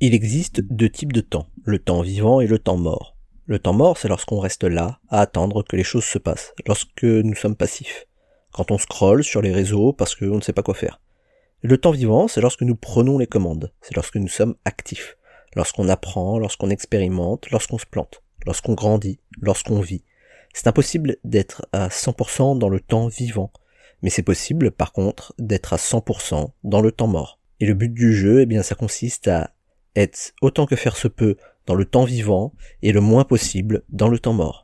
Il existe deux types de temps, le temps vivant et le temps mort. Le temps mort, c'est lorsqu'on reste là, à attendre que les choses se passent, lorsque nous sommes passifs. Quand on scrolle sur les réseaux parce qu'on ne sait pas quoi faire. Le temps vivant, c'est lorsque nous prenons les commandes, c'est lorsque nous sommes actifs, lorsqu'on apprend, lorsqu'on expérimente, lorsqu'on se plante, lorsqu'on grandit, lorsqu'on vit. C'est impossible d'être à 100% dans le temps vivant, mais c'est possible, par contre, d'être à 100% dans le temps mort. Et le but du jeu, eh bien, ça consiste à être autant que faire se peut dans le temps vivant et le moins possible dans le temps mort.